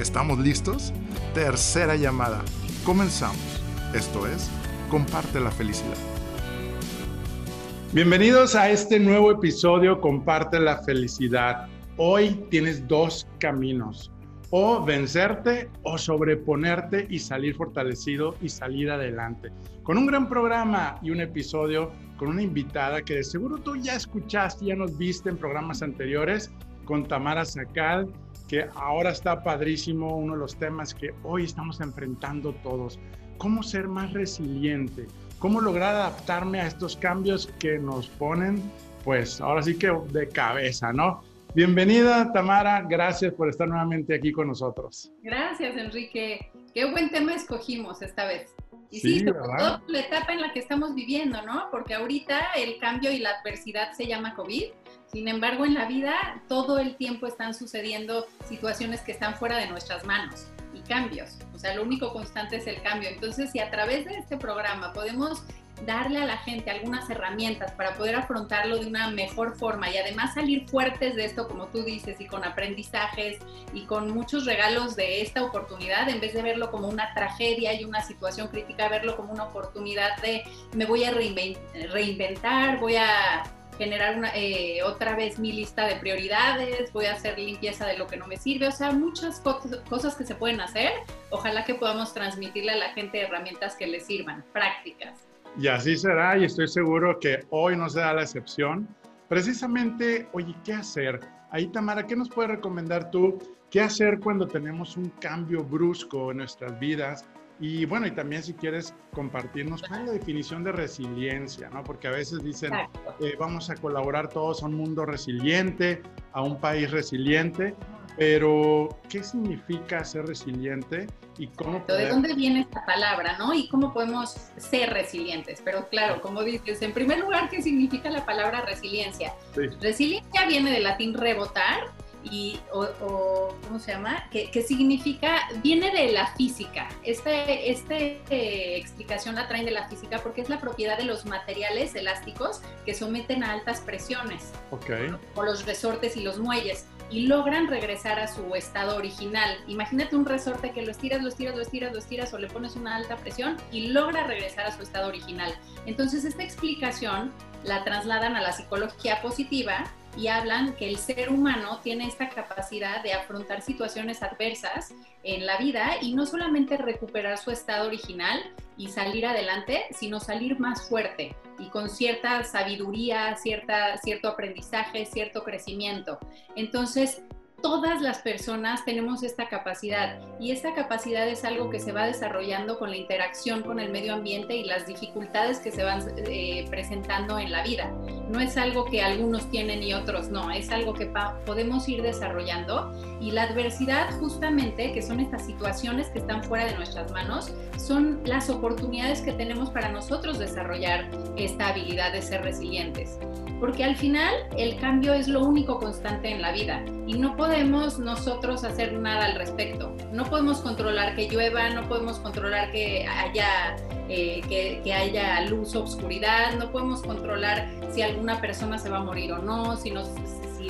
¿Estamos listos? Tercera llamada. Comenzamos. Esto es, comparte la felicidad. Bienvenidos a este nuevo episodio, comparte la felicidad. Hoy tienes dos caminos, o vencerte o sobreponerte y salir fortalecido y salir adelante. Con un gran programa y un episodio con una invitada que de seguro tú ya escuchaste, ya nos viste en programas anteriores, con Tamara Sacal que ahora está padrísimo, uno de los temas que hoy estamos enfrentando todos. ¿Cómo ser más resiliente? ¿Cómo lograr adaptarme a estos cambios que nos ponen, pues ahora sí que de cabeza, ¿no? Bienvenida, Tamara. Gracias por estar nuevamente aquí con nosotros. Gracias, Enrique. Qué buen tema escogimos esta vez. Y sí, todo la etapa en la que estamos viviendo, ¿no? Porque ahorita el cambio y la adversidad se llama COVID sin embargo, en la vida todo el tiempo están sucediendo situaciones que están fuera de nuestras manos y cambios. O sea, lo único constante es el cambio. Entonces, si a través de este programa podemos darle a la gente algunas herramientas para poder afrontarlo de una mejor forma y además salir fuertes de esto, como tú dices, y con aprendizajes y con muchos regalos de esta oportunidad, en vez de verlo como una tragedia y una situación crítica, verlo como una oportunidad de me voy a reinventar, voy a generar eh, otra vez mi lista de prioridades, voy a hacer limpieza de lo que no me sirve, o sea, muchas cosas que se pueden hacer. Ojalá que podamos transmitirle a la gente herramientas que les sirvan, prácticas. Y así será, y estoy seguro que hoy no será la excepción. Precisamente, oye, ¿qué hacer? Ahí, Tamara, ¿qué nos puedes recomendar tú? ¿Qué hacer cuando tenemos un cambio brusco en nuestras vidas? Y bueno, y también si quieres compartirnos cuál es la definición de resiliencia, ¿no? Porque a veces dicen, eh, vamos a colaborar todos a un mundo resiliente, a un país resiliente, pero ¿qué significa ser resiliente y cómo ¿De dónde viene esta palabra, no? Y cómo podemos ser resilientes. Pero claro, como dices, en primer lugar, ¿qué significa la palabra resiliencia? Resiliencia viene del latín rebotar, y, o, ¿cómo se llama? Que, significa, viene de la física. Esta este, explicación la traen de la física porque es la propiedad de los materiales elásticos que someten a altas presiones, okay. o los resortes y los muelles, y logran regresar a su estado original. Imagínate un resorte que lo estiras, lo estiras, lo estiras, lo estiras, o le pones una alta presión y logra regresar a su estado original. Entonces, esta explicación la trasladan a la psicología positiva y hablan que el ser humano tiene esta capacidad de afrontar situaciones adversas en la vida y no solamente recuperar su estado original y salir adelante, sino salir más fuerte y con cierta sabiduría, cierta, cierto aprendizaje, cierto crecimiento. Entonces, todas las personas tenemos esta capacidad y esta capacidad es algo que se va desarrollando con la interacción con el medio ambiente y las dificultades que se van eh, presentando en la vida. No es algo que algunos tienen y otros no, es algo que podemos ir desarrollando y la adversidad justamente, que son estas situaciones que están fuera de nuestras manos, son las oportunidades que tenemos para nosotros desarrollar esta habilidad de ser resilientes porque al final el cambio es lo único constante en la vida y no podemos nosotros hacer nada al respecto. No podemos controlar que llueva, no podemos controlar que haya, eh, que, haya luz o oscuridad, no podemos controlar si alguna persona se va a morir o no, si nos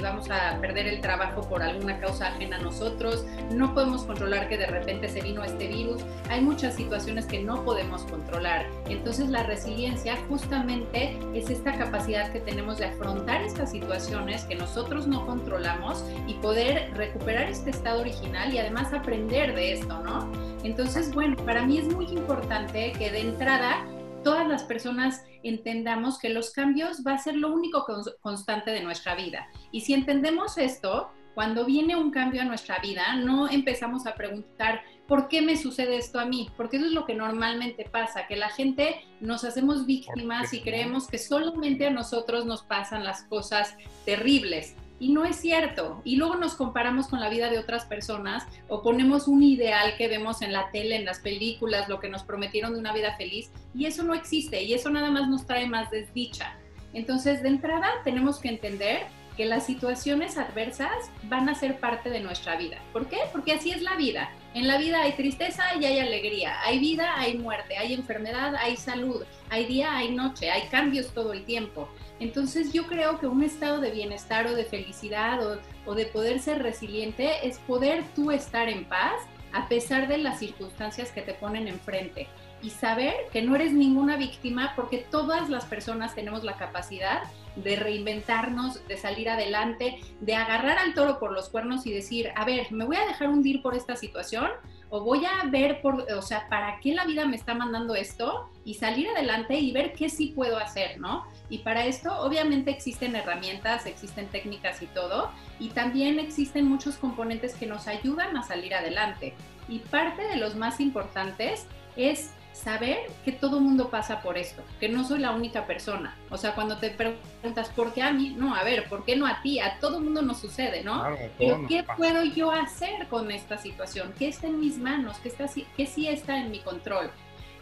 vamos a perder el trabajo por alguna causa ajena a nosotros, no podemos controlar que de repente se vino este virus, hay muchas situaciones que no podemos controlar. Entonces la resiliencia justamente es esta capacidad que tenemos de afrontar estas situaciones que nosotros no controlamos y poder recuperar este estado original y además aprender de esto, ¿no? Entonces, bueno, para mí es muy importante que de entrada todas las personas entendamos que los cambios va a ser lo único constante de nuestra vida. Y si entendemos esto, cuando viene un cambio a nuestra vida, no empezamos a preguntar, ¿por qué me sucede esto a mí? Porque eso es lo que normalmente pasa, que la gente nos hacemos víctimas y creemos que solamente a nosotros nos pasan las cosas terribles Y no es cierto. Y luego nos comparamos con la vida de otras personas o ponemos un ideal que vemos en la tele, en las películas, lo que nos prometieron de una vida feliz. Y eso no existe y eso nada más nos trae más desdicha. Entonces, de entrada, tenemos que entender que las situaciones adversas van a ser parte de nuestra vida. ¿Por qué? Porque así es la vida. En la vida hay tristeza y hay alegría, hay vida, hay muerte, hay enfermedad, hay salud, hay día, hay noche, hay cambios todo el tiempo. Entonces yo creo que un estado de bienestar o de felicidad o, de poder ser resiliente es poder tú estar en paz a pesar de las circunstancias que te ponen enfrente y saber que no eres ninguna víctima porque todas las personas tenemos la capacidad de reinventarnos, de salir adelante, de agarrar al toro por los cuernos y decir, a ver, me voy a dejar hundir por esta situación o voy a ver por, o sea, para qué la vida me está mandando esto y salir adelante y ver qué sí puedo hacer, ¿no? Y para esto obviamente existen herramientas, existen técnicas y todo, y también existen muchos componentes que nos ayudan a salir adelante. Y parte de los más importantes es saber que todo mundo pasa por esto, que no soy la única persona. O sea, cuando te preguntas, ¿por qué a mí? No, a ver, ¿por qué no a ti? A todo mundo nos sucede, ¿no? Pero ¿qué puedo yo hacer con esta situación? ¿Qué está en mis manos? ¿Qué, está, ¿Qué sí está en mi control?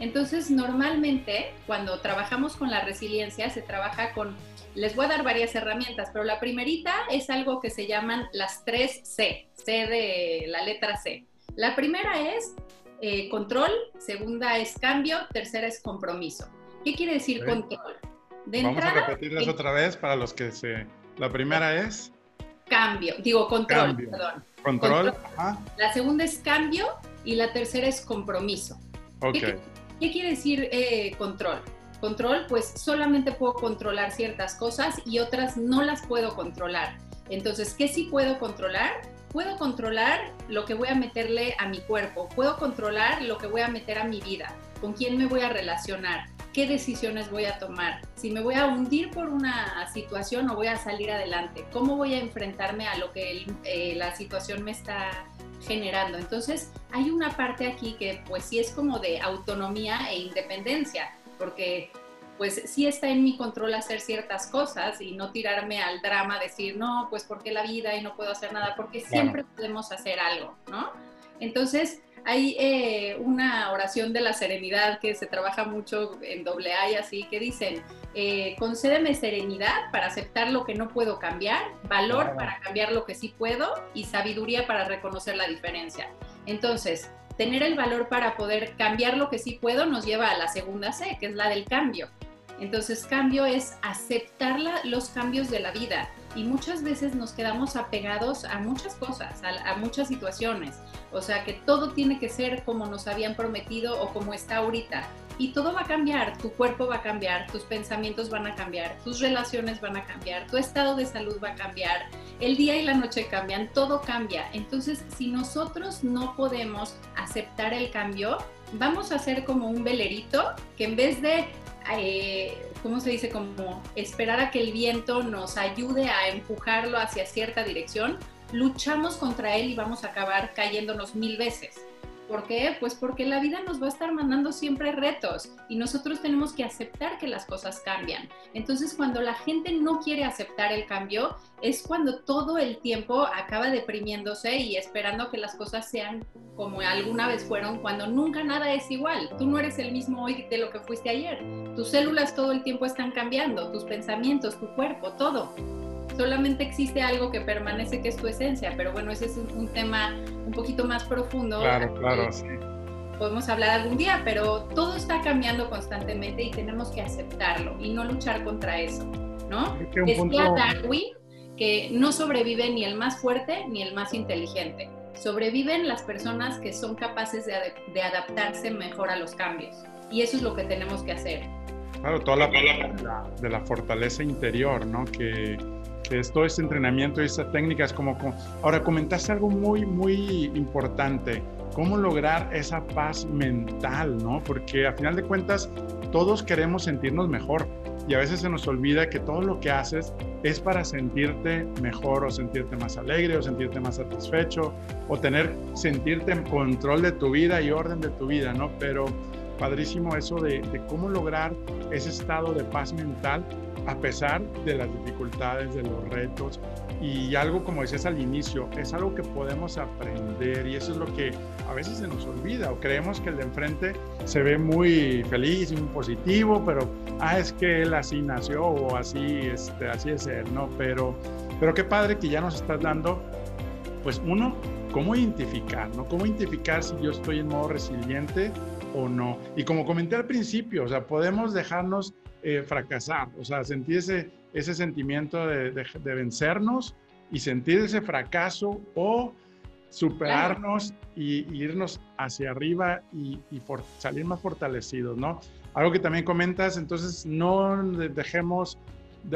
Entonces, normalmente, cuando trabajamos con la resiliencia, se trabaja con, les voy a dar varias herramientas, pero la primerita es algo que se llaman las tres C, C de la letra C. La primera es eh, control, segunda es cambio, tercera es compromiso. ¿Qué quiere decir control? Vamos a repetirlas otra vez para los que se... La primera es... Cambio, digo control, perdón. Control. La segunda es cambio y la tercera es compromiso. Okay. ¿Qué, quiere decir eh, control? Control, pues solamente puedo controlar ciertas cosas y otras no las puedo controlar. Entonces, ¿qué sí puedo controlar? Puedo controlar lo que voy a meterle a mi cuerpo, puedo controlar lo que voy a meter a mi vida, con quién me voy a relacionar, qué decisiones voy a tomar, si me voy a hundir por una situación o voy a salir adelante, cómo voy a enfrentarme a lo que eh, la situación me está generando. Entonces, hay una parte aquí que pues sí es como de autonomía e independencia, porque pues sí está en mi control hacer ciertas cosas y no tirarme al drama, decir, no, pues porque la vida y no puedo hacer nada, porque siempre podemos hacer algo, ¿no? Entonces, hay eh, una oración de la serenidad que se trabaja mucho en doble A y así, que dicen, eh, concédeme serenidad para aceptar lo que no puedo cambiar, valor para cambiar lo que sí puedo y sabiduría para reconocer la diferencia. Entonces, tener el valor para poder cambiar lo que sí puedo nos lleva a la segunda C, que es la del cambio. Entonces, cambio es aceptar los cambios de la vida y muchas veces nos quedamos apegados a muchas cosas, a, muchas situaciones. O sea, que todo tiene que ser como nos habían prometido o como está ahorita. Y todo va a cambiar, tu cuerpo va a cambiar, tus pensamientos van a cambiar, tus relaciones van a cambiar, tu estado de salud va a cambiar, el día y la noche cambian, todo cambia. Entonces, si nosotros no podemos aceptar el cambio, vamos a ser como un velerito que en vez de eh, ¿cómo se dice? Como esperar a que el viento nos ayude a empujarlo hacia cierta dirección, luchamos contra él y vamos a acabar cayéndonos mil veces. ¿Por qué? Pues porque la vida nos va a estar mandando siempre retos y nosotros tenemos que aceptar que las cosas cambian. Entonces, cuando la gente no quiere aceptar el cambio, es cuando todo el tiempo acaba deprimiéndose y esperando que las cosas sean como alguna vez fueron, cuando nunca nada es igual. Tú no eres el mismo hoy de lo que fuiste ayer. Tus células todo el tiempo están cambiando, tus pensamientos, tu cuerpo, todo solamente existe algo que permanece que es tu esencia, pero bueno, ese es un, tema un poquito más profundo. Claro, claro, sí. Podemos hablar algún día, pero todo está cambiando constantemente y tenemos que aceptarlo y no luchar contra eso, ¿no? Decía Darwin que no sobrevive ni el más fuerte ni el más inteligente. Sobreviven las personas que son capaces de, de adaptarse mejor a los cambios. Y eso es lo que tenemos que hacer. Claro, toda la palabra de la fortaleza interior, ¿no? Que, que es todo ese entrenamiento y esa técnica es como, Ahora, comentaste algo muy, muy importante, cómo lograr esa paz mental, ¿no? Porque a final de cuentas todos queremos sentirnos mejor y a veces se nos olvida que todo lo que haces es para sentirte mejor o sentirte más alegre o sentirte más satisfecho o tener, sentirte en control de tu vida y orden de tu vida, ¿no? Pero padrísimo eso de cómo lograr ese estado de paz mental a pesar de las dificultades, de los retos. y algo como decías al inicio, es algo que podemos aprender y eso es lo que a veces se nos olvida o creemos que el de enfrente se ve muy feliz y muy positivo, pero ah, es que él así nació o así, este, así es él, ¿no? Pero, pero qué padre que ya nos estás dando, pues uno, cómo identificar, ¿no? Cómo identificar si yo estoy en modo resiliente o no. Y como comenté al principio, o sea, podemos dejarnos eh, fracasar, o sea, sentir ese, ese sentimiento de, de, vencernos y sentir ese fracaso o superarnos y, irnos hacia arriba y, y salir más fortalecidos, ¿no? Algo que también comentas, entonces no dejemos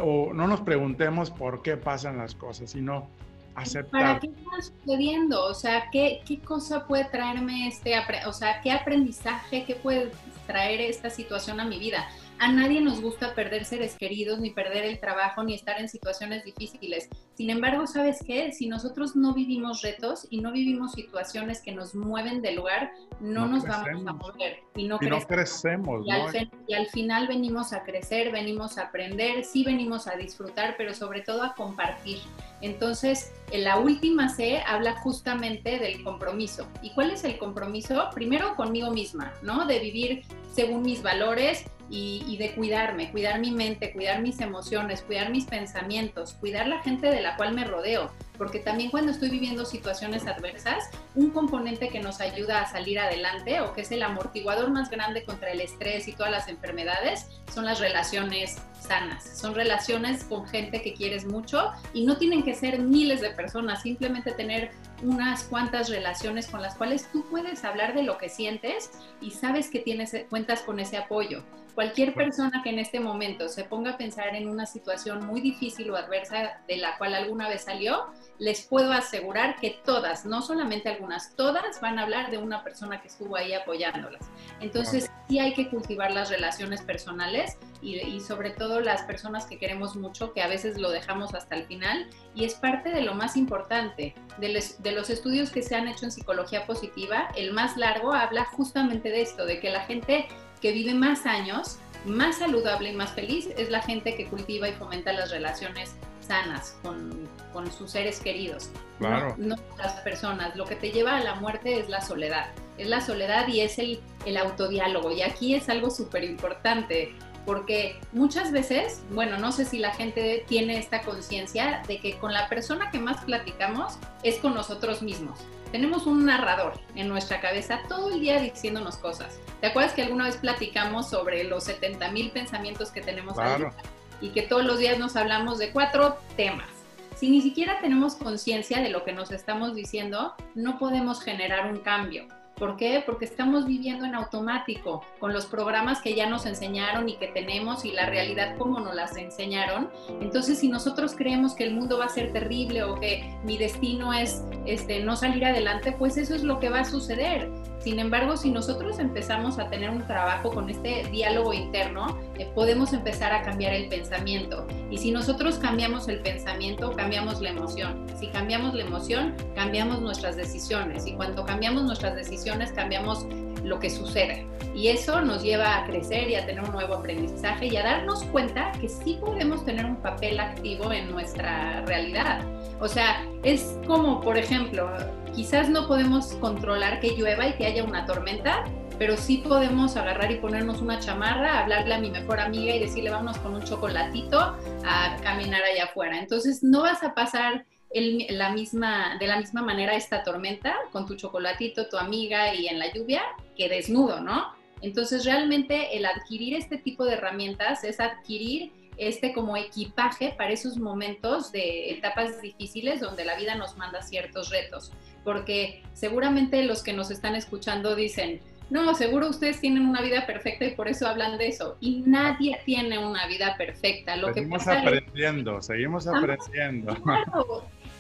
o no nos preguntemos por qué pasan las cosas, sino aceptar. ¿Para qué está sucediendo? O sea, ¿qué, qué cosa puede traerme este, o sea, qué aprendizaje, qué puede traer esta situación a mi vida? A nadie nos gusta perder seres queridos, ni perder el trabajo, ni estar en situaciones difíciles. Sin embargo, ¿sabes qué? Si nosotros no vivimos retos y no vivimos situaciones que nos mueven del lugar, no, nos vamos a mover y no, crecemos. Y, al, y al final venimos a crecer, venimos a aprender, sí venimos a disfrutar, pero sobre todo a compartir. Entonces, en la última C habla justamente del compromiso. ¿Y cuál es el compromiso? Primero conmigo misma, ¿no? De vivir según mis valores y, de cuidarme, cuidar mi mente, cuidar mis emociones, cuidar mis pensamientos, cuidar la gente de la cual me rodeo, porque también cuando estoy viviendo situaciones adversas, un componente que nos ayuda a salir adelante o que es el amortiguador más grande contra el estrés y todas las enfermedades son las relaciones sanas, son relaciones con gente que quieres mucho y no tienen que ser miles de personas, simplemente tener unas cuantas relaciones con las cuales tú puedes hablar de lo que sientes y sabes que tienes cuentas con ese apoyo. Cualquier persona que en este momento se ponga a pensar en una situación muy difícil o adversa de la cual alguna vez salió, les puedo asegurar que todas, no solamente algunas, todas van a hablar de una persona que estuvo ahí apoyándolas. Entonces, sí hay que cultivar las relaciones personales y, sobre todo las personas que queremos mucho, que a veces lo dejamos hasta el final, y es parte de lo más importante. De, de los estudios que se han hecho en psicología positiva, el más largo habla justamente de esto, de que la gente que vive más años, más saludable y más feliz es la gente que cultiva y fomenta las relaciones sanas con, con sus seres queridos, claro. no, las personas. Lo que te lleva a la muerte es la soledad, es la soledad y es el, el autodiálogo. Y aquí es algo súper importante, porque muchas veces, bueno, no sé si la gente tiene esta conciencia de que con la persona que más platicamos es con nosotros mismos. Tenemos un narrador en nuestra cabeza todo el día diciéndonos cosas. ¿Te acuerdas que alguna vez platicamos sobre los 70 mil pensamientos que tenemos claro. y que todos los días nos hablamos de cuatro temas? Si ni siquiera tenemos conciencia de lo que nos estamos diciendo, no podemos generar un cambio. ¿Por qué? Porque estamos viviendo en automático, con los programas que ya nos enseñaron y que tenemos y la realidad como nos las enseñaron. Entonces, si nosotros creemos que el mundo va a ser terrible o que mi destino es este, no salir adelante, pues eso es lo que va a suceder. Sin embargo, si nosotros empezamos a tener un trabajo con este diálogo interno, eh, podemos empezar a cambiar el pensamiento. Y si nosotros cambiamos el pensamiento, cambiamos la emoción. Si cambiamos la emoción, cambiamos nuestras decisiones. Y cuando cambiamos nuestras decisiones, cambiamos lo que sucede. Y eso nos lleva a crecer y a tener un nuevo aprendizaje y a darnos cuenta que sí podemos tener un papel activo en nuestra realidad. O sea, es como, por ejemplo, quizás no podemos controlar que llueva y que haya una tormenta, pero sí podemos agarrar y ponernos una chamarra, hablarle a mi mejor amiga y decirle vámonos con un chocolatito a caminar allá afuera. Entonces no vas a pasar la misma, de la misma manera esta tormenta con tu chocolatito, tu amiga y en la lluvia que desnudo, ¿no? Entonces realmente el adquirir este tipo de herramientas es adquirir este como equipaje para esos momentos de etapas difíciles donde la vida nos manda ciertos retos. Porque seguramente los que nos están escuchando dicen, no, seguro ustedes tienen una vida perfecta y por eso hablan de eso. Y nadie tiene una vida perfecta. Lo seguimos aprendiendo, seguimos aprendiendo.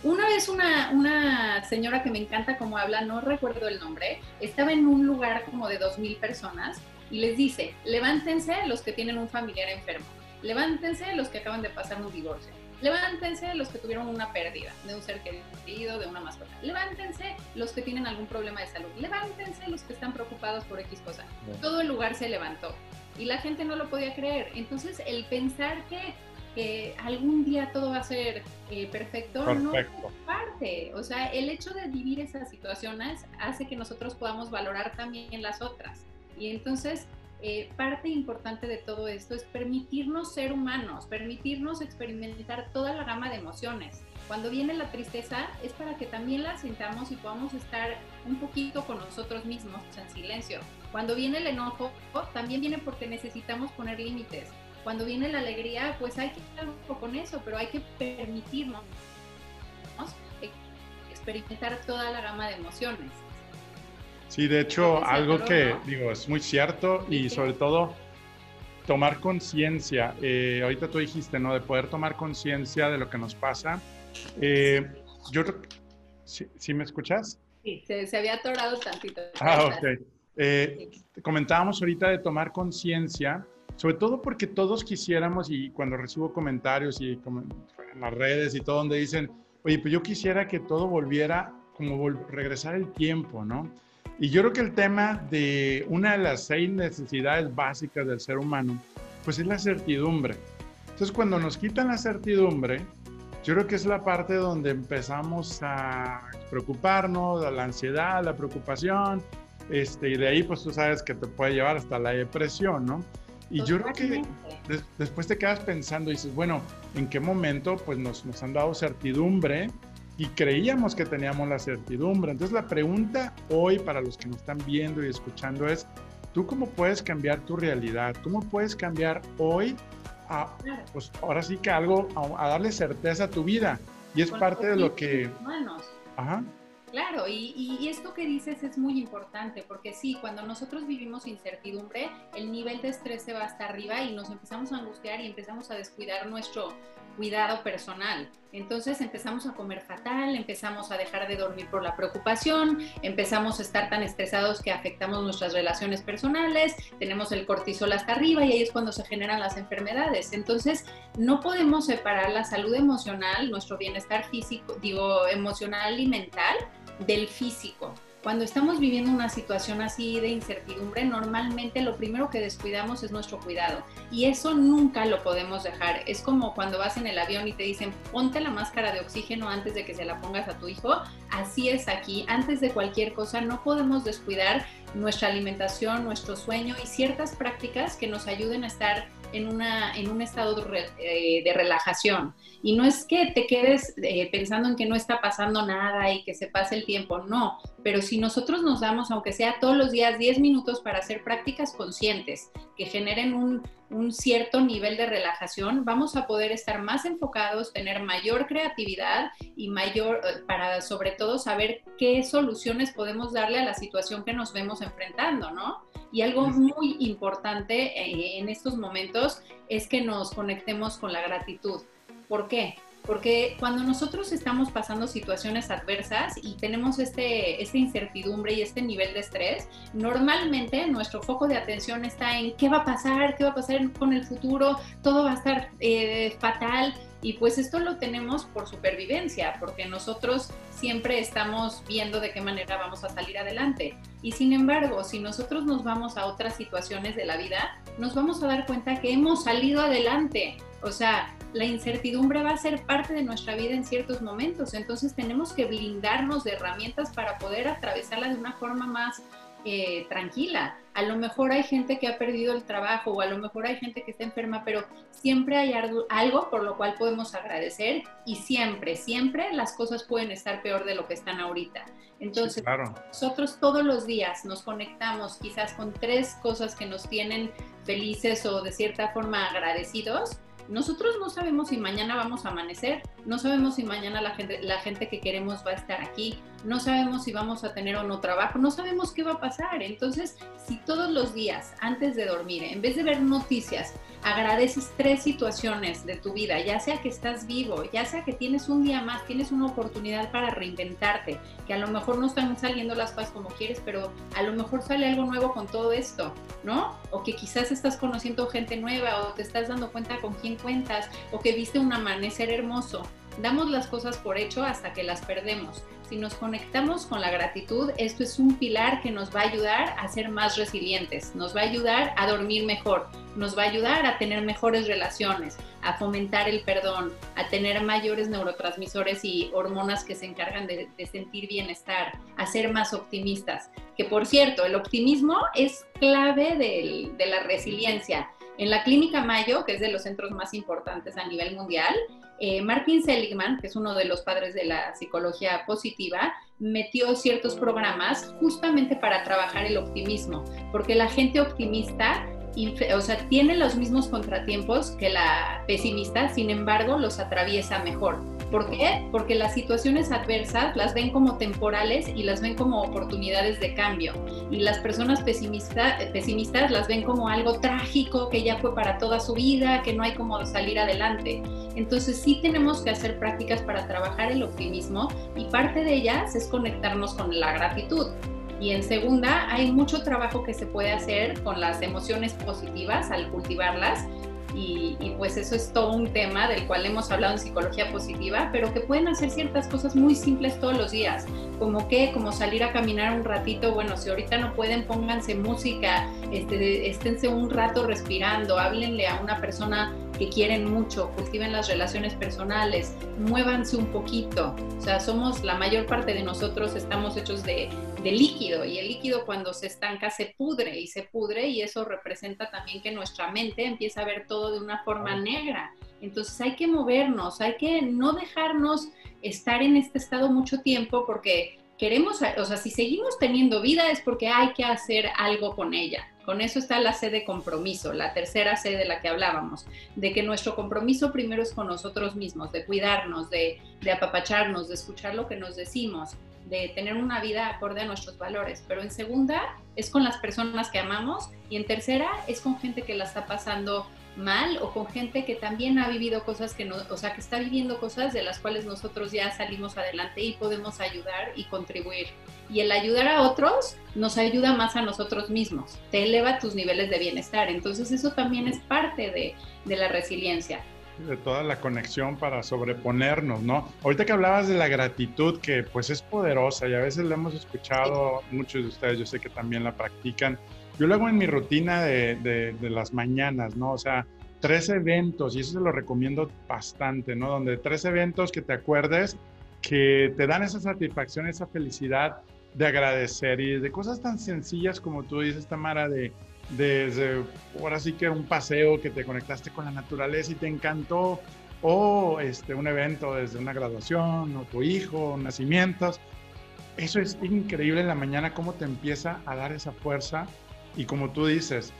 Una vez una, una señora que me encanta cómo habla, no recuerdo el nombre, estaba en un lugar como de dos mil personas y les dice, levántense los que tienen un familiar enfermo Levántense los que acaban de pasar un divorcio. Levántense los que tuvieron una pérdida de un ser querido, de una mascota. Levántense los que tienen algún problema de salud. Levántense los que están preocupados por X cosa. Todo el lugar se levantó y la gente no lo podía creer. Entonces, el pensar que que algún día todo va a ser eh, perfecto, no es parte. O sea, el hecho de vivir esas situaciones hace que nosotros podamos valorar también las otras. Y entonces, eh, parte importante de todo esto es permitirnos ser humanos, permitirnos experimentar toda la gama de emociones. Cuando viene la tristeza es para que también la sintamos y podamos estar un poquito con nosotros mismos en silencio. Cuando viene el enojo, también viene porque necesitamos poner límites cuando viene la alegría, pues hay que estar un poco con eso, pero hay que permitirnos experimentar toda la gama de emociones. Sí, de hecho, algo que digo es muy cierto y sobre todo tomar conciencia. Eh, ahorita tú dijiste, ¿no? De poder tomar conciencia de lo que nos pasa. Eh, yo, ¿sí, me escuchas? Sí, se, había atorado tantito. Ah, ok. Eh, comentábamos ahorita de tomar conciencia sobre todo porque todos quisiéramos, y cuando recibo comentarios y en las redes y todo, donde dicen, oye, pues yo quisiera que todo volviera como regresar el tiempo, ¿no? Y yo creo que el tema de una de las seis necesidades básicas del ser humano, pues es la certidumbre. Entonces, cuando nos quitan la certidumbre, yo creo que es la parte donde empezamos a preocuparnos, a la ansiedad, la preocupación, este, y de ahí, pues tú sabes que te puede llevar hasta la depresión, ¿no? Y yo creo que después te quedas pensando y dices, bueno, ¿en qué momento pues nos, nos han dado certidumbre y creíamos que teníamos la certidumbre? Entonces la pregunta hoy para los que nos están viendo y escuchando es, ¿tú cómo puedes cambiar tu realidad? ¿Cómo puedes cambiar hoy a, pues ahora sí que algo, a, darle certeza a tu vida? Y es parte de lo que... Ajá. Claro, y, esto que dices es muy importante, porque sí, cuando nosotros vivimos incertidumbre, el nivel de estrés se va hasta arriba y nos empezamos a angustiar y empezamos a descuidar nuestro cuidado personal. Entonces empezamos a comer fatal, empezamos a dejar de dormir por la preocupación, empezamos a estar tan estresados que afectamos nuestras relaciones personales, tenemos el cortisol hasta arriba y ahí es cuando se generan las enfermedades. Entonces no podemos separar la salud emocional, nuestro bienestar físico, digo, emocional y mental del físico. Cuando estamos viviendo una situación así de incertidumbre, normalmente lo primero que descuidamos es nuestro cuidado y eso nunca lo podemos dejar. Es como cuando vas en el avión y te dicen ponte la máscara de oxígeno antes de que se la pongas a tu hijo. Así es aquí, antes de cualquier cosa no podemos descuidar nuestra alimentación, nuestro sueño y ciertas prácticas que nos ayuden a estar en, una, en un estado de, eh, relajación. Y no es que te quedes eh, pensando en que no está pasando nada y que se pase el tiempo, no, pero si nosotros nos damos, aunque sea todos los días, 10 minutos para hacer prácticas conscientes que generen un, un cierto nivel de relajación, vamos a poder estar más enfocados, tener mayor creatividad y mayor, eh, para sobre todo saber qué soluciones podemos darle a la situación que nos vemos enfrentando, ¿no? Y algo muy importante eh, en estos momentos es que nos conectemos con la gratitud. ¿Por qué? Porque cuando nosotros estamos pasando situaciones adversas y tenemos este, esta incertidumbre y este nivel de estrés, normalmente nuestro foco de atención está en qué va a pasar, qué va a pasar con el futuro, todo va a estar eh, fatal. Y pues esto lo tenemos por supervivencia, porque nosotros siempre estamos viendo de qué manera vamos a salir adelante. Y sin embargo, si nosotros nos vamos a otras situaciones de la vida, nos vamos a dar cuenta que hemos salido adelante. O sea, la incertidumbre va a ser parte de nuestra vida en ciertos momentos, entonces tenemos que blindarnos de herramientas para poder atravesarla de una forma más eh, tranquila. A lo mejor hay gente que ha perdido el trabajo o a lo mejor hay gente que está enferma, pero siempre hay algo por lo cual podemos agradecer y siempre, siempre las cosas pueden estar peor de lo que están ahorita. Entonces, nosotros todos los días nos conectamos quizás con tres cosas que nos tienen felices o de cierta forma agradecidos nosotros no sabemos si mañana vamos a amanecer, no sabemos si mañana la gente, la gente que queremos va a estar aquí, no sabemos si vamos a tener o no trabajo, no sabemos qué va a pasar. Entonces, si todos los días, antes de dormir, en vez de ver noticias, agradeces tres situaciones de tu vida, ya sea que estás vivo, ya sea que tienes un día más, tienes una oportunidad para reinventarte, que a lo mejor no están saliendo las cosas como quieres, pero a lo mejor sale algo nuevo con todo esto, ¿no? O que quizás estás conociendo gente nueva o te estás dando cuenta con quién cuentas o que viste un amanecer hermoso. Damos las cosas por hecho hasta que las perdemos. si nos conectamos con la gratitud, esto es un pilar que nos va a ayudar a ser más resilientes, nos va a ayudar a dormir mejor, nos va a ayudar a tener mejores relaciones, a fomentar el perdón, a tener mayores neurotransmisores y hormonas que se encargan de, sentir bienestar, a ser más optimistas. Que por cierto, el optimismo es clave de la resiliencia. En la Clínica Mayo, que es de los centros más importantes a nivel mundial, eh, Martin Seligman, que es uno de los padres de la psicología positiva, metió ciertos programas justamente para trabajar el optimismo, porque la gente optimista o sea, tiene los mismos contratiempos que la pesimista, sin embargo, los atraviesa mejor. ¿Por qué? Porque las situaciones adversas las ven como temporales y las ven como oportunidades de cambio. Y las personas pesimistas las ven como algo trágico que ya fue para toda su vida, que no hay como salir adelante. Entonces sí tenemos que hacer prácticas para trabajar el optimismo y parte de ellas es conectarnos con la gratitud. Y en segunda, hay mucho trabajo que se puede hacer con las emociones positivas al cultivarlas. Y, pues eso es todo un tema del cual hemos hablado en psicología positiva, pero que pueden hacer ciertas cosas muy simples todos los días, como que, como salir a caminar un ratito, bueno, si ahorita no pueden, pónganse música, este, esténse un rato respirando, háblenle a una persona que quieren mucho, cultiven las relaciones personales, muévanse un poquito. O sea, somos, la mayor parte de nosotros estamos hechos de, de líquido y el líquido cuando se estanca se pudre y se pudre y eso representa también que nuestra mente empieza a ver todo de una forma negra. Entonces hay que movernos, hay que no dejarnos estar en este estado mucho tiempo porque queremos, o sea, si seguimos teniendo vida es porque hay que hacer algo con ella. Con eso está la sede de compromiso, la tercera sede de la que hablábamos, de que nuestro compromiso primero es con nosotros mismos, de cuidarnos, de, de apapacharnos, de escuchar lo que nos decimos, de tener una vida acorde a nuestros valores. Pero en segunda es con las personas que amamos y en tercera es con gente que la está pasando mal o con gente que también ha vivido cosas que no, o sea, que está viviendo cosas de las cuales nosotros ya salimos adelante y podemos ayudar y contribuir. Y el ayudar a otros nos ayuda más a nosotros mismos, te eleva tus niveles de bienestar. Entonces eso también es parte de, de la resiliencia de toda la conexión para sobreponernos, ¿no? Ahorita que hablabas de la gratitud, que pues es poderosa y a veces la hemos escuchado, muchos de ustedes yo sé que también la practican, yo lo hago en mi rutina de, de, las mañanas, ¿no? O sea, tres eventos, y eso se lo recomiendo bastante, ¿no? Donde tres eventos que te acuerdes que te dan esa satisfacción, esa felicidad de agradecer y de cosas tan sencillas como tú dices, Tamara, de desde ahora sí que un paseo que te conectaste con la naturaleza y te encantó, o este, un evento desde una graduación, o tu hijo, nacimientos. Eso es increíble en la mañana, cómo te empieza a dar esa fuerza y como tú dices,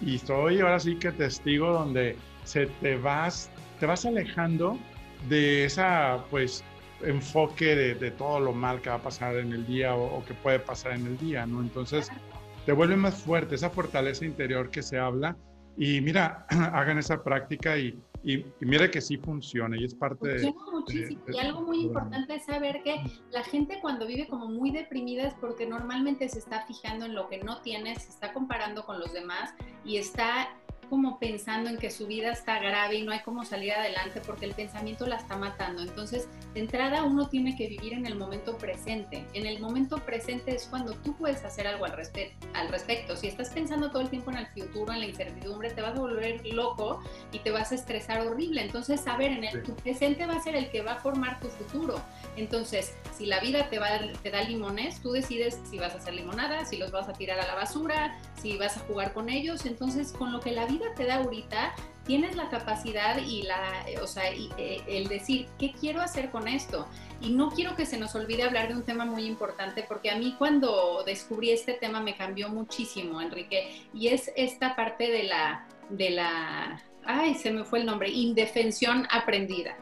y estoy ahora sí que testigo donde se te vas, te vas alejando de esa, pues, enfoque de, todo lo mal que va a pasar en el día o, o, que puede pasar en el día, ¿no? Entonces, te vuelve más fuerte, esa fortaleza interior que se habla. Y mira, hagan esa práctica y, y, mire que sí funciona y es parte de, muchísimo. y algo muy importante es saber que la gente cuando vive como muy deprimida es porque normalmente se está fijando en lo que no tiene, se está comparando con los demás y está como pensando en que su vida está grave y no hay cómo salir adelante porque el pensamiento la está matando. Entonces, de entrada uno tiene que vivir en el momento presente. En el momento presente es cuando tú puedes hacer algo al, al respecto. Si estás pensando todo el tiempo en el futuro, en la incertidumbre, te vas a volver loco y te vas a estresar horrible. Entonces, saber, en el, tu presente va a ser el que va a formar tu futuro. Entonces, si la vida te, va, te da limones, tú decides si vas a hacer limonada, si los vas a tirar a la basura, si vas a jugar con ellos. Entonces, con lo que la vida te da ahorita, tienes la capacidad y la, o sea, eh, el decir, ¿qué quiero hacer con esto? Y no quiero que se nos olvide hablar de un tema muy importante, porque a mí cuando descubrí este tema me cambió muchísimo, Enrique, y es esta parte de la, de la, ay, se me fue el nombre, indefensión aprendida.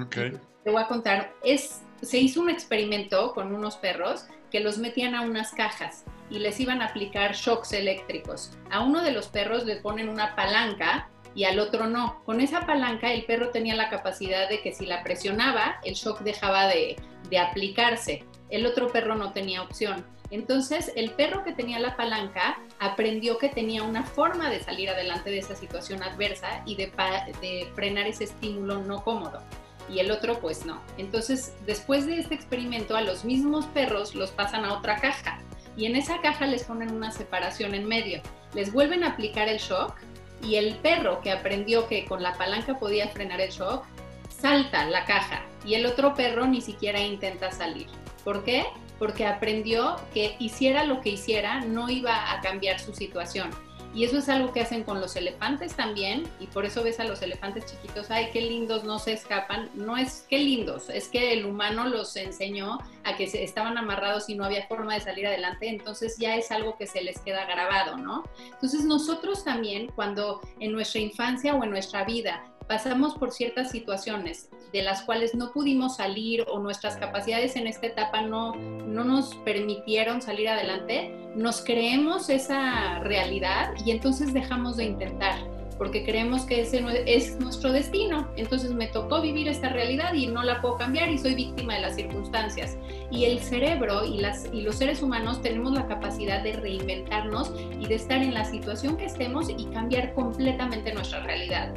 Okay. Te voy a contar, es, se hizo un experimento con unos perros que los metían a unas cajas y les iban a aplicar shocks eléctricos. A uno de los perros le ponen una palanca y al otro no. Con esa palanca el perro tenía la capacidad de que si la presionaba, el shock dejaba de, aplicarse. El otro perro no tenía opción. Entonces, el perro que tenía la palanca aprendió que tenía una forma de salir adelante de esa situación adversa y de, de frenar ese estímulo no cómodo. y el otro pues no. Entonces, después de este experimento, a los mismos perros los pasan a otra caja y en esa caja les ponen una separación en medio. Les vuelven a aplicar el shock y el perro que aprendió que con la palanca podía frenar el shock, salta la caja y el otro perro ni siquiera intenta salir. ¿Por qué? Porque aprendió que hiciera lo que hiciera, no iba a cambiar su situación. Y eso es algo que hacen con los elefantes también, y por eso ves a los elefantes chiquitos, ay, qué lindos, no se escapan. No es qué lindos, es que el humano los enseñó a que estaban amarrados y no había forma de salir adelante, entonces ya es algo que se les queda grabado, ¿no? Entonces nosotros también, cuando en nuestra infancia o en nuestra vida pasamos por ciertas situaciones de las cuales no pudimos salir o nuestras capacidades en esta etapa no, no nos permitieron salir adelante, nos creemos esa realidad y entonces dejamos de intentar porque creemos que ese es nuestro destino. Entonces me tocó vivir esta realidad y no la puedo cambiar y soy víctima de las circunstancias. Y el cerebro y, las, y los seres humanos tenemos la capacidad de reinventarnos y de estar en la situación que estemos y cambiar completamente nuestra realidad.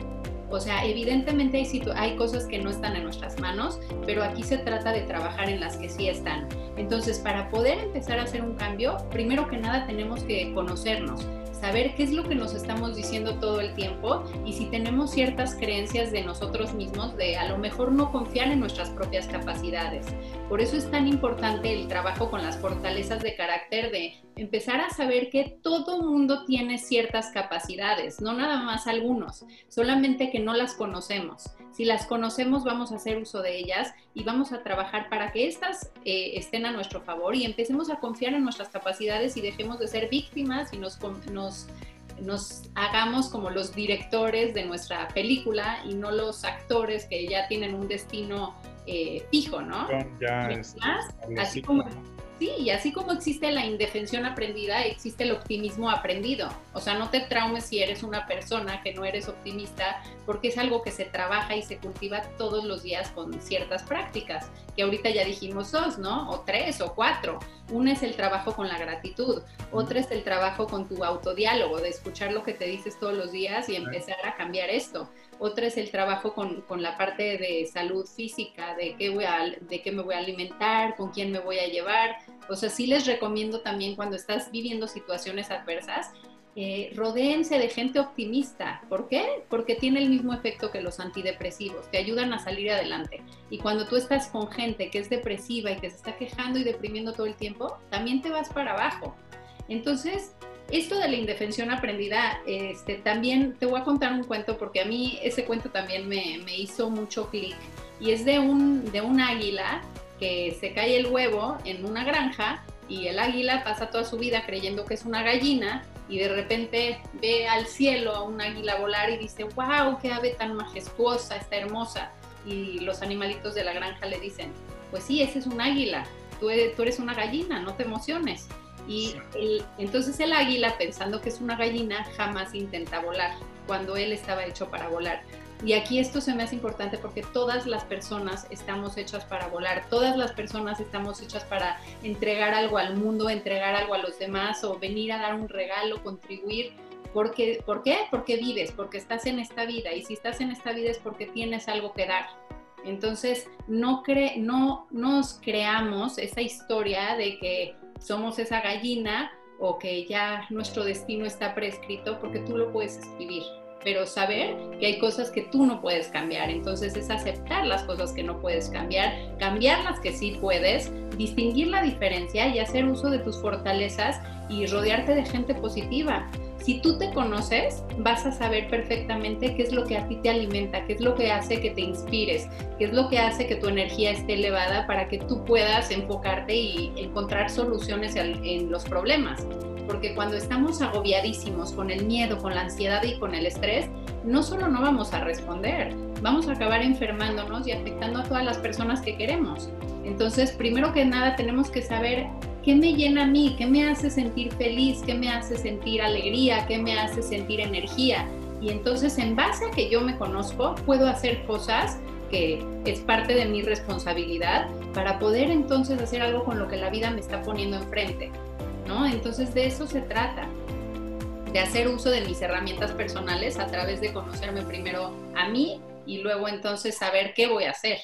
O sea, evidentemente hay, hay cosas que no están en nuestras manos, pero aquí se trata de trabajar en las que sí están. Entonces, para poder empezar a hacer un cambio, primero que nada tenemos que conocernos, saber qué es lo que nos estamos diciendo todo el tiempo y si tenemos ciertas creencias de nosotros mismos de a lo mejor no confiar en nuestras propias capacidades. Por eso es tan importante el trabajo con las fortalezas de carácter de empezar a saber que todo mundo tiene ciertas capacidades, no nada más algunos, solamente que no las conocemos. Si las conocemos vamos a hacer uso de ellas y vamos a trabajar para que éstas eh, estén a nuestro favor y empecemos a confiar en nuestras capacidades y dejemos de ser víctimas y nos, nos, nos hagamos como los directores de nuestra película y no los actores que ya tienen un destino eh, fijo, ¿no? Ya, es, así como Sí, y así como existe la indefensión aprendida, existe el optimismo aprendido. O sea, no te traumes si eres una persona que no eres optimista, porque es algo que se trabaja y se cultiva todos los días con ciertas prácticas, que ahorita ya dijimos dos, ¿no? O tres o cuatro. Una es el trabajo con la gratitud, otra es el trabajo con tu autodiálogo, de escuchar lo que te dices todos los días y empezar a cambiar esto. Otra es el trabajo con, con, la parte de salud física, de qué, voy a, de qué me voy a alimentar, con quién me voy a llevar. O sea, sí les recomiendo también cuando estás viviendo situaciones adversas, eh, rodéense de gente optimista. ¿Por qué? Porque tiene el mismo efecto que los antidepresivos, te ayudan a salir adelante. Y cuando tú estás con gente que es depresiva y que se está quejando y deprimiendo todo el tiempo, también te vas para abajo. Entonces, esto de la indefensión aprendida, este, también te voy a contar un cuento porque a mí ese cuento también me, hizo mucho clic y es de un, de un águila que se cae el huevo en una granja y el águila pasa toda su vida creyendo que es una gallina y de repente ve al cielo a un águila volar y dice, wow, qué ave tan majestuosa, está hermosa. Y los animalitos de la granja le dicen, pues sí, ese es un águila, tú tú eres una gallina, no te emociones. Y entonces el águila, pensando que es una gallina, jamás intenta volar, cuando él estaba hecho para volar. Y aquí esto se me hace importante porque todas las personas estamos hechas para volar, todas las personas estamos hechas para entregar algo al mundo, entregar algo a los demás o venir a dar un regalo, contribuir. Porque, ¿Por qué? Porque vives, porque estás en esta vida y si estás en esta vida es porque tienes algo que dar. Entonces, no, cre no nos creamos esa historia de que somos esa gallina o que ya nuestro destino está prescrito porque tú lo puedes escribir. Pero saber que hay cosas que tú no puedes cambiar. Entonces es aceptar las cosas que no puedes cambiar, cambiar las que sí puedes, distinguir la diferencia y hacer uso de tus fortalezas y rodearte de gente positiva. Si tú te conoces, vas a saber perfectamente qué es lo que a ti te alimenta, qué es lo que hace que te inspires, qué es lo que hace que tu energía esté elevada para que tú puedas enfocarte y encontrar soluciones en los problemas. Porque cuando estamos agobiadísimos con el miedo, con la ansiedad y con el estrés, no solo no vamos a responder, vamos a acabar enfermándonos y afectando a todas las personas que queremos. Entonces, primero que nada, tenemos que saber ¿qué me llena a mí? ¿Qué me hace sentir feliz? ¿Qué me hace sentir alegría? ¿Qué me hace sentir energía? Y entonces en base a que yo me conozco, puedo hacer cosas que es parte de mi responsabilidad para poder entonces hacer algo con lo que la vida me está poniendo enfrente, ¿no? Entonces de eso se trata, de hacer uso de mis herramientas personales a través de conocerme primero a mí y luego entonces saber qué voy a hacer.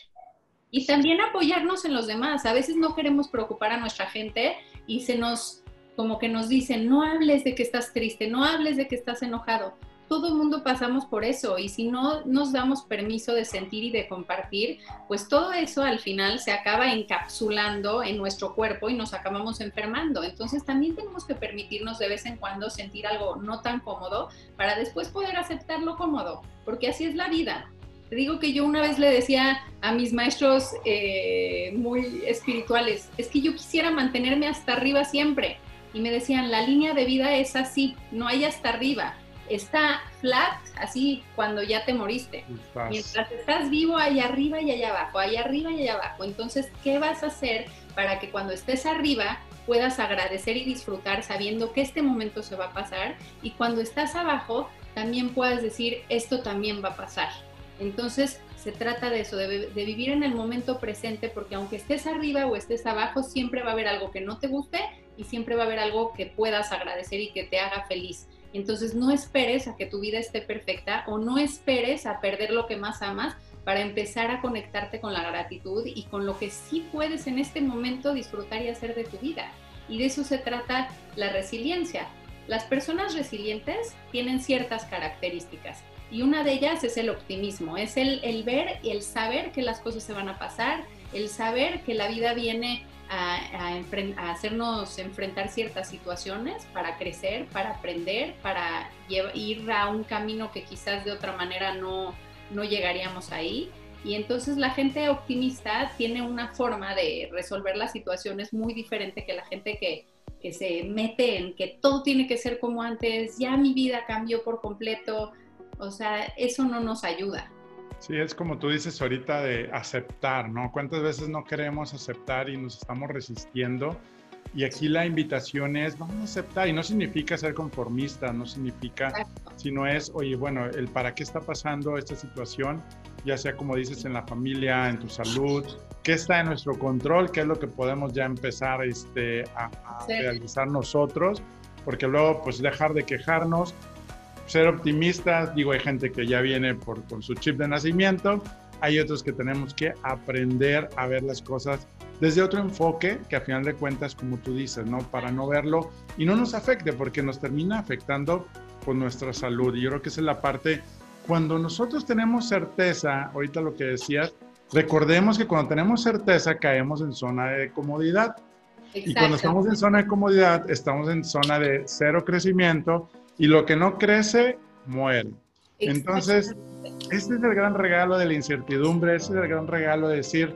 Y también apoyarnos en los demás. A veces no queremos preocupar a nuestra gente y se nos, como que nos dicen, no hables de que estás triste, no hables de que estás enojado todo el mundo pasamos por eso y si no nos damos permiso de sentir y de compartir, pues todo eso al final se acaba encapsulando en nuestro cuerpo y nos acabamos enfermando. Entonces también tenemos que permitirnos de vez en cuando sentir algo no tan cómodo para después poder aceptarlo cómodo, porque así es la vida. Te digo que yo una vez le decía a mis maestros eh, muy espirituales, es que yo quisiera mantenerme hasta arriba siempre. Y me decían, la línea de vida es así, no hay hasta arriba está flat, así cuando ya te moriste. Mientras estás vivo, allá arriba y allá abajo, allá arriba y allá abajo. Entonces, ¿qué vas a hacer para que cuando estés arriba puedas agradecer y disfrutar sabiendo que este momento se va a pasar y cuando estás abajo también puedas decir, esto también va a pasar? Entonces, se trata de eso, de, de, vivir en el momento presente, porque aunque estés arriba o estés abajo, siempre va a haber algo que no te guste y siempre va a haber algo que puedas agradecer y que te haga feliz. Entonces no esperes a que tu vida esté perfecta o no esperes a perder lo que más amas para empezar a conectarte con la gratitud y con lo que sí puedes en este momento disfrutar y hacer de tu vida. Y de eso se trata la resiliencia. Las personas resilientes tienen ciertas características y una de ellas es el optimismo, es el, el ver y el saber que las cosas se van a pasar, el saber que la vida viene a, hacernos enfrentar ciertas situaciones para crecer, para aprender, para ir a un camino que quizás de otra manera no, no llegaríamos ahí. Y entonces la gente optimista tiene una forma de resolver las situaciones muy diferente que la gente que, que se mete en que todo tiene que ser como antes, ya mi vida cambió por completo. O sea, eso no nos ayuda. Sí, es como tú dices ahorita de aceptar, ¿no? ¿Cuántas veces no queremos aceptar y nos estamos resistiendo? Y aquí la invitación es, vamos a aceptar, y no significa ser conformista, no significa, sino es, oye, bueno, el para qué está pasando esta situación, ya sea como dices en la familia, en tu salud, qué está en nuestro control, qué es lo que podemos ya empezar este, a, a realizar nosotros, porque luego pues dejar de quejarnos ser optimistas, digo, hay gente que ya viene por, con su chip de nacimiento, hay otros que tenemos que aprender a ver las cosas desde otro enfoque, que a final de cuentas, como tú dices, ¿no? Para no verlo y no nos afecte, porque nos termina afectando con nuestra salud. Y yo creo que esa es la parte, cuando nosotros tenemos certeza, ahorita lo que decías, recordemos que cuando tenemos certeza caemos en zona de comodidad. Y cuando estamos en zona de comodidad, estamos en zona de cero crecimiento y lo que no crece, muere. Entonces, este es el gran regalo de la incertidumbre, este es el gran regalo de decir,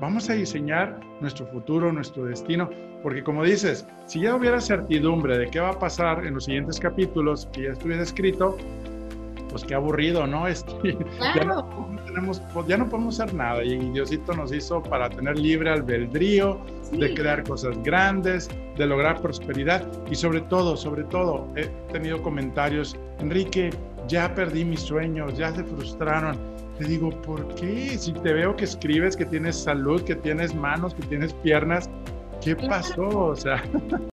vamos a diseñar nuestro futuro, nuestro destino, porque como dices, si ya hubiera certidumbre de qué va a pasar en los siguientes capítulos que ya estuviera escrito, pues qué aburrido, ¿no? Este, ya, no tenemos, ya no podemos hacer nada y Diosito nos hizo para tener libre albedrío, de crear cosas grandes, de lograr prosperidad y sobre todo, sobre todo, he tenido comentarios, Enrique, ya perdí mis sueños, ya se frustraron. Te digo, ¿por qué? Si te veo que escribes, que tienes salud, que tienes manos, que tienes piernas, ¿qué pasó? O sea...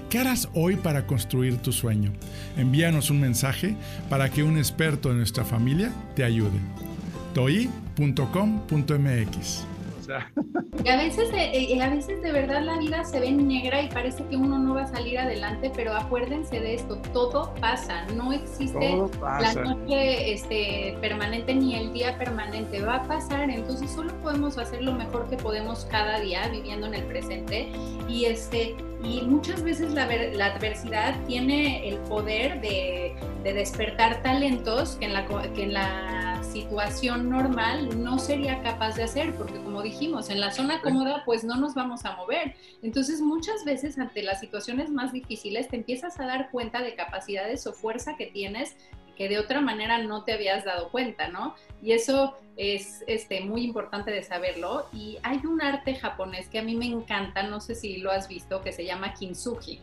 ¿Qué harás hoy para construir tu sueño? Envíanos un mensaje para que un experto de nuestra familia te ayude. toi.com.mx y a veces, de, eh, a veces de verdad la vida se ve negra y parece que uno no va a salir adelante, pero acuérdense de esto, todo pasa, no existe la noche este, permanente ni el día permanente, va a pasar, entonces solo podemos hacer lo mejor que podemos cada día viviendo en el presente y este Y muchas veces la, adversidad tiene el poder de, despertar talentos que en, la, que en la situación normal no sería capaz de hacer, porque como dijimos, en la zona cómoda pues no nos vamos a mover. Entonces muchas veces ante las situaciones más difíciles te empiezas a dar cuenta de capacidades o fuerza que tienes que de otra manera no te habías dado cuenta, ¿no? Y eso es este, muy importante de saberlo. Y hay un arte japonés que a mí me encanta, no sé si lo has visto, que se llama kintsugi.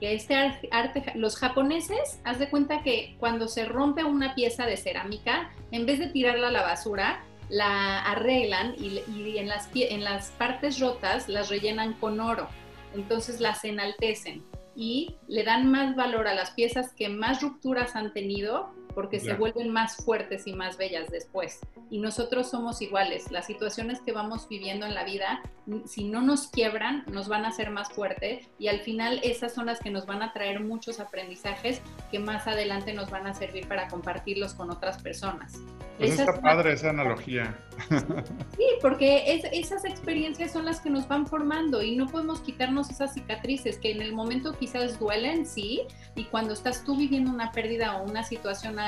Que este arte, los japoneses, haz de cuenta que cuando se rompe una pieza de cerámica, en vez de tirarla a la basura, la arreglan y, y en, las, en las partes rotas las rellenan con oro. Entonces las enaltecen y le dan más valor a las piezas que más rupturas han tenido porque se vuelven más fuertes y más bellas después. Y nosotros somos iguales. Las situaciones que vamos viviendo en la vida, si no nos quiebran, nos van a hacer más fuerte y al final esas son las que nos van a traer muchos aprendizajes que más adelante nos van a servir para compartirlos con otras personas. Pues está padre esa analogía. Sí, porque esas experiencias son las que nos van formando y no podemos quitarnos esas cicatrices que en el momento quizás duelen, sí, y cuando estás tú viviendo una pérdida o una situación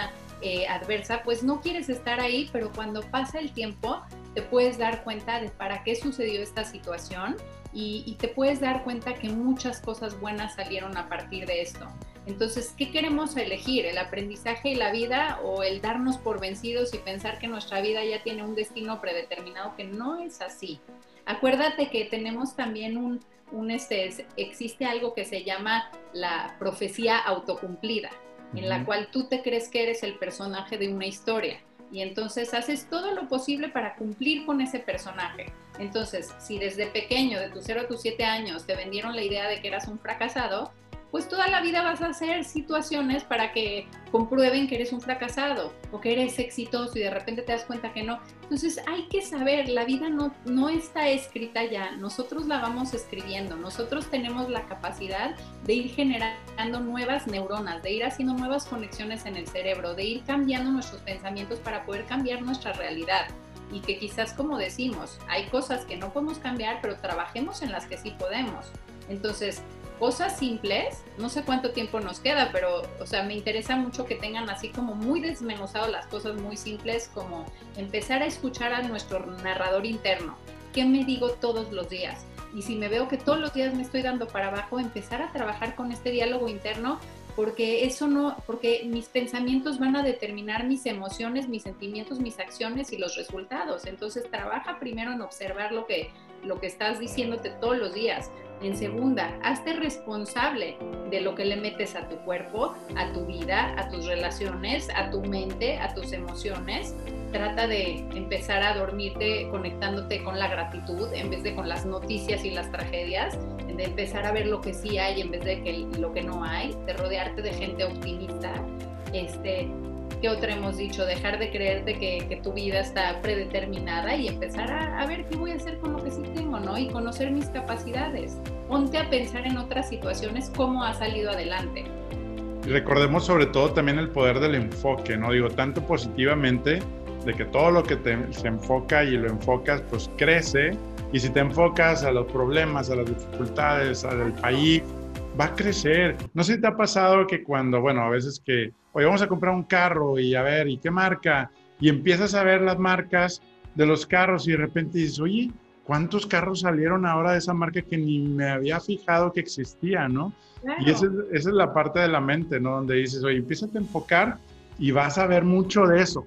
eh, adversa, pues no quieres estar ahí, pero cuando pasa el tiempo te puedes dar cuenta de para qué sucedió esta situación y, te puedes dar cuenta que muchas cosas buenas salieron a partir de esto. Entonces, ¿qué queremos elegir? ¿El aprendizaje y la vida o el darnos por vencidos y pensar que nuestra vida ya tiene un destino predeterminado que no es así? Acuérdate que tenemos también un, un este, existe algo que se llama la profecía autocumplida en la cual tú te crees que eres el personaje de una historia y entonces haces todo lo posible para cumplir con ese personaje. Entonces, si desde pequeño, de tus 0 a tus 7 años, te vendieron la idea de que eras un fracasado, pues toda la vida vas a hacer situaciones para que comprueben que eres un fracasado o que eres exitoso y de repente te das cuenta que no. Entonces hay que saber, la vida no, no está escrita ya, nosotros la vamos escribiendo, nosotros tenemos la capacidad de ir generando nuevas neuronas, de ir haciendo nuevas conexiones en el cerebro, de ir cambiando nuestros pensamientos para poder cambiar nuestra realidad y que quizás como decimos, hay cosas que no podemos cambiar, pero trabajemos en las que sí podemos. Entonces, cosas simples, no sé cuánto tiempo nos queda, pero, o sea, me interesa mucho que tengan así como muy desmenuzado las cosas muy simples, como empezar a escuchar a nuestro narrador interno. ¿Qué me digo todos los días? Y si me veo que todos los días me estoy dando para abajo, empezar a trabajar con este diálogo interno, porque eso no, porque mis pensamientos van a determinar mis emociones, mis sentimientos, mis acciones y los resultados. Entonces trabaja primero en observar lo que, lo que estás diciéndote todos los días. En segunda, hazte responsable de lo que le metes a tu cuerpo, a tu vida, a tus relaciones, a tu mente, a tus emociones. Trata de empezar a dormirte conectándote con la gratitud en vez de con las noticias y las tragedias, de empezar a ver lo que sí hay en vez de que lo que no hay, de rodearte de gente optimista. Este, ¿Qué otra hemos dicho? Dejar de creerte que, que tu vida está predeterminada y empezar a, ver qué voy a hacer con lo que sí tengo, ¿no? Y conocer mis capacidades. Ponte a pensar en otras situaciones, cómo ha salido adelante. recordemos sobre todo también el poder del enfoque, ¿no? Digo, tanto positivamente, de que todo lo que se enfoca y lo enfocas, pues crece. Y si te enfocas a los problemas, a las dificultades, al país, va a crecer. No sé si te ha pasado que cuando, bueno, a veces que, oye, vamos a comprar un carro y a ver, ¿y qué marca? Y empiezas a ver las marcas de los carros y de repente dices, oye, ¿cuántos carros salieron ahora de esa marca que ni me había fijado que existía, ¿no? Y esa es, esa es, la parte de la mente, ¿no? Donde dices, oye, empieza a enfocar y vas a ver mucho de eso.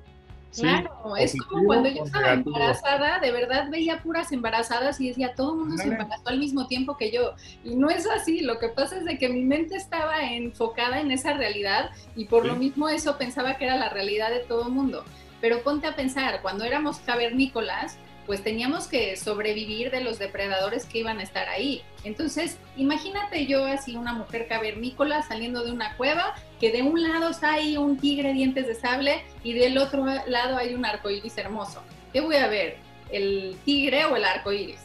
Claro, es como cuando yo estaba embarazada, de verdad veía puras embarazadas y decía, todo el mundo se embarazó al mismo tiempo que yo. Y no es así, lo que pasa es de que mi mente estaba enfocada en esa realidad y por lo mismo eso pensaba que era la realidad de todo el mundo. Pero ponte a pensar, cuando éramos cavernícolas, pues teníamos que sobrevivir de los depredadores que iban a estar ahí. Entonces, imagínate yo así una mujer cavernícola saliendo de una cueva, que de un lado está ahí un tigre dientes de sable y del otro lado hay un arco iris hermoso. ¿Qué voy a ver? ¿El tigre o el arco iris?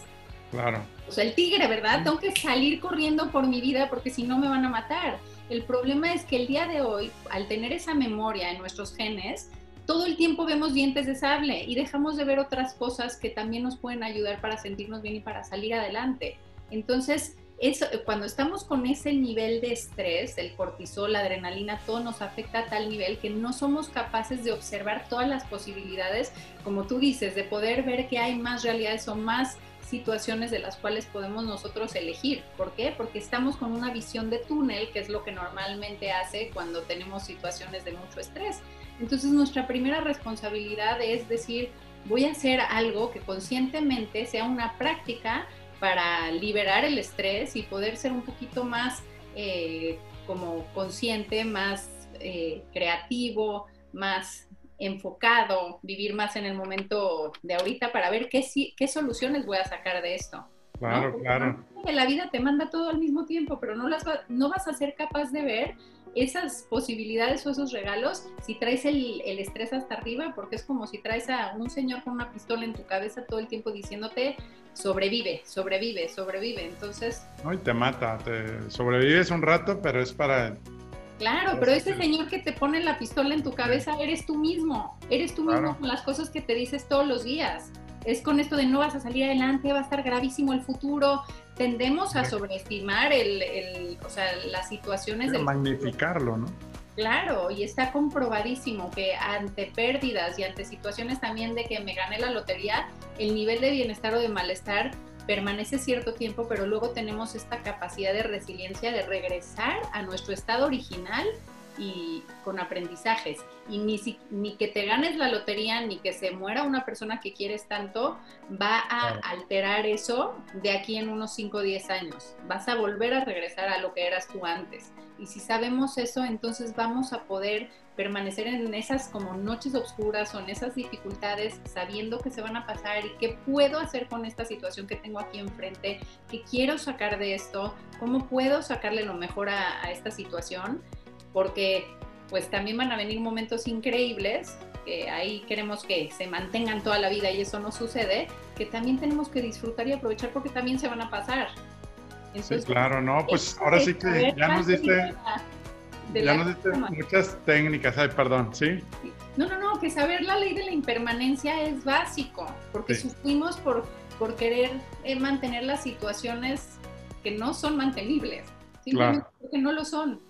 Claro. O sea, el tigre, ¿verdad? Tengo que salir corriendo por mi vida porque si no me van a matar. El problema es que el día de hoy, al tener esa memoria en nuestros genes, todo el tiempo vemos dientes de sable y dejamos de ver otras cosas que también nos pueden ayudar para sentirnos bien y para salir adelante. Entonces, cuando estamos con ese nivel de estrés, el cortisol, la adrenalina, todo nos afecta a tal nivel que no somos capaces de observar todas las posibilidades, como tú dices, de poder ver que hay más realidades o más situaciones de las cuales podemos nosotros elegir. ¿Por qué? Porque estamos con una visión de túnel, que es lo que normalmente hace cuando tenemos situaciones de mucho estrés. Entonces nuestra primera responsabilidad es decir, voy a hacer algo que conscientemente sea una práctica para liberar el estrés y poder ser un poquito más eh, como consciente, más eh, creativo, más enfocado, vivir más en el momento de ahorita para ver qué, qué soluciones voy a sacar de esto. Claro, claro. La vida te manda todo al mismo tiempo, pero no, las no vas a ser capaz de ver esas posibilidades o esos regalos si traes el, el, estrés hasta arriba, porque es como si traes a un señor con una pistola en tu cabeza todo el tiempo diciéndote sobrevive, sobrevive, sobrevive. Entonces... No, y te mata, te sobrevives un rato, pero es para... Claro, pero ese señor que te pone la pistola en tu cabeza eres tú mismo, eres tú mismo con las cosas que te dices todos los días. Es con esto de no vas a salir adelante, va a estar gravísimo el futuro. Tendemos a sobreestimar el, el o sea, las situaciones. De magnificarlo, ¿no? Claro, y está comprobadísimo que ante pérdidas y ante situaciones también de que me gané la lotería, el nivel de bienestar o de malestar permanece cierto tiempo, pero luego tenemos esta capacidad de resiliencia de regresar a nuestro estado original y con aprendizajes. Y ni, ni que te ganes la lotería, ni que se muera una persona que quieres tanto, va a alterar eso de aquí en unos 5 o 10 años. Vas a volver a regresar a lo que eras tú antes. Y si sabemos eso, entonces vamos a poder permanecer en esas como noches oscuras o en esas dificultades, sabiendo que se van a pasar y qué puedo hacer con esta situación que tengo aquí enfrente, qué quiero sacar de esto, cómo puedo sacarle lo mejor a, a esta situación porque pues también van a venir momentos increíbles, que ahí queremos que se mantengan toda la vida y eso no sucede, que también tenemos que disfrutar y aprovechar porque también se van a pasar. sí, claro, no, pues ahora sí que ya nos diste, ya nos diste muchas técnicas, ay, perdón, ¿sí? No, no, no, que saber la ley de la impermanencia es básico, porque sufrimos por, por querer eh, mantener las situaciones que no son mantenibles, simplemente porque no lo son,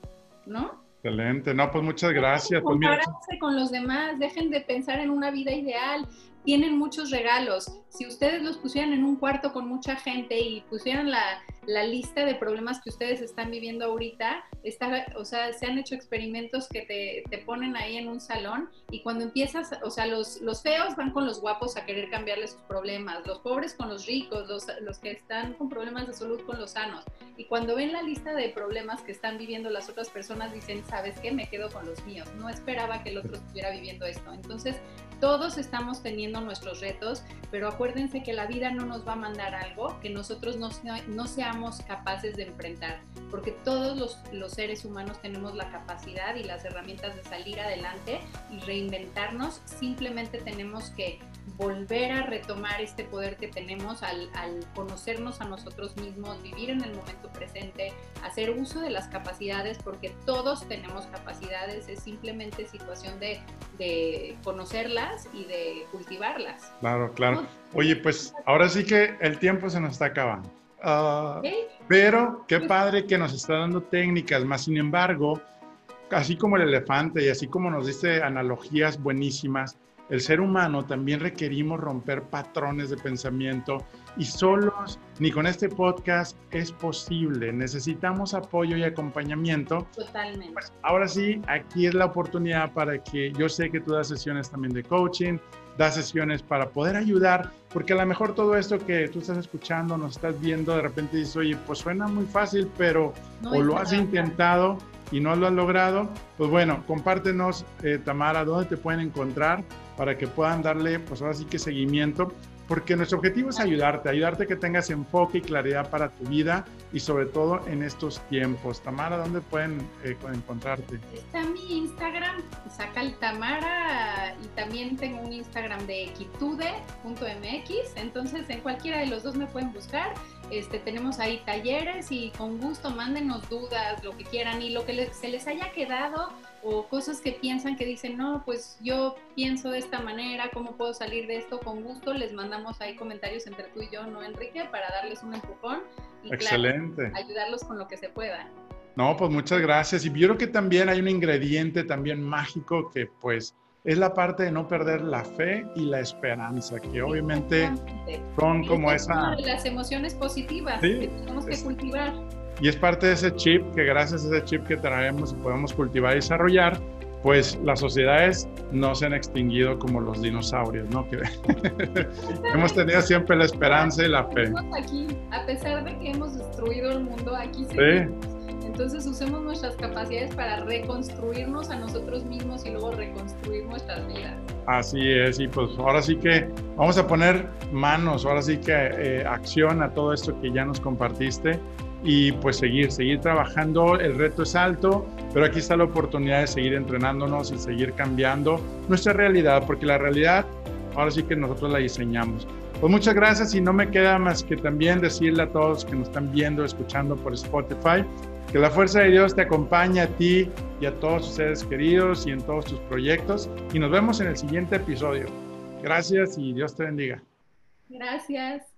¿no? Excelente, no, pues muchas gracias. Pues con los demás, dejen de pensar en una vida ideal, tienen muchos regalos. Si ustedes los pusieran en un cuarto con mucha gente y pusieran la, la lista de problemas que ustedes están viviendo ahorita, está, o sea, se han hecho experimentos que te, te, ponen ahí en un salón y cuando empiezas, o sea, los, los feos van con los guapos a querer cambiarles sus problemas, los pobres con los ricos, los, los que están con problemas de salud con los sanos. Y cuando ven la lista de problemas que están viviendo las otras personas, dicen, ¿sabes qué? Me quedo con los míos. No esperaba que el otro estuviera viviendo esto. Entonces, todos estamos teniendo nuestros retos, pero acuérdense que la vida no nos va a mandar algo que nosotros no, no seamos capaces de enfrentar, porque todos los, los, seres humanos tenemos la capacidad y las herramientas de salir adelante y reinventarnos, simplemente tenemos que volver a retomar este poder que tenemos al, al, conocernos a nosotros mismos, vivir en el momento presente, hacer uso de las capacidades, porque todos tenemos capacidades, es simplemente situación de, de conocerlas y de cultivarlas. Claro, claro. Oye, pues ahora sí que el tiempo se nos está acabando. Uh, pero qué padre que nos está dando técnicas, más sin embargo, así como el elefante y así como nos dice analogías buenísimas, el ser humano también requerimos romper patrones de pensamiento y solos, ni con este podcast es posible. Necesitamos apoyo y acompañamiento. Totalmente. Pues ahora sí, aquí es la oportunidad para que yo sé que tú das sesiones también de coaching, das sesiones para poder ayudar, porque a lo mejor todo esto que tú estás escuchando, nos estás viendo, de repente dices, oye, pues suena muy fácil, pero o lo has intentado y no lo has logrado, pues bueno, compártenos, eh, Tamara, dónde te pueden encontrar para que puedan darle, pues ahora sí que seguimiento, porque nuestro objetivo es ayudarte, ayudarte a que tengas enfoque y claridad para tu vida y sobre todo en estos tiempos. Tamara, ¿dónde pueden eh, encontrarte? Está mi Instagram, Sacaltamara y también tengo un Instagram de equitude.mx, entonces en cualquiera de los dos me pueden buscar. Este, tenemos ahí talleres y con gusto mándenos dudas, lo que quieran y lo que se les haya quedado o cosas que piensan que dicen, no, pues yo pienso de esta manera, ¿cómo puedo salir de esto? Con gusto les mandamos ahí comentarios entre tú y yo, ¿no, Enrique? Para darles un empujón y Excelente. ayudarlos con lo que se pueda. No, pues muchas gracias. Y yo creo que también hay un ingrediente también mágico que pues es la parte de no perder la fe y la esperanza, que obviamente son como esa... Las emociones positivas que tenemos que cultivar. Y es parte de ese chip que gracias a ese chip que traemos y podemos cultivar y desarrollar, pues las sociedades no se han extinguido como los dinosaurios, ¿no? Que hemos tenido siempre la esperanza y la fe. Aquí, a pesar de que hemos destruido el mundo, aquí seguimos. Sí. Entonces usemos nuestras capacidades para reconstruirnos a nosotros mismos y luego reconstruir nuestras vidas. Así es, y pues ahora sí que vamos a poner manos, ahora sí que eh, acción a todo esto que ya nos compartiste y pues seguir, seguir trabajando. El reto es alto, pero aquí está la oportunidad de seguir entrenándonos y seguir cambiando nuestra realidad, porque la realidad ahora sí que nosotros la diseñamos. Pues muchas gracias y no me queda más que también decirle a todos que nos están viendo, escuchando por Spotify, que la fuerza de Dios te acompañe a ti y a todos tus seres queridos y en todos tus proyectos. Y nos vemos en el siguiente episodio. Gracias y Dios te bendiga. Gracias.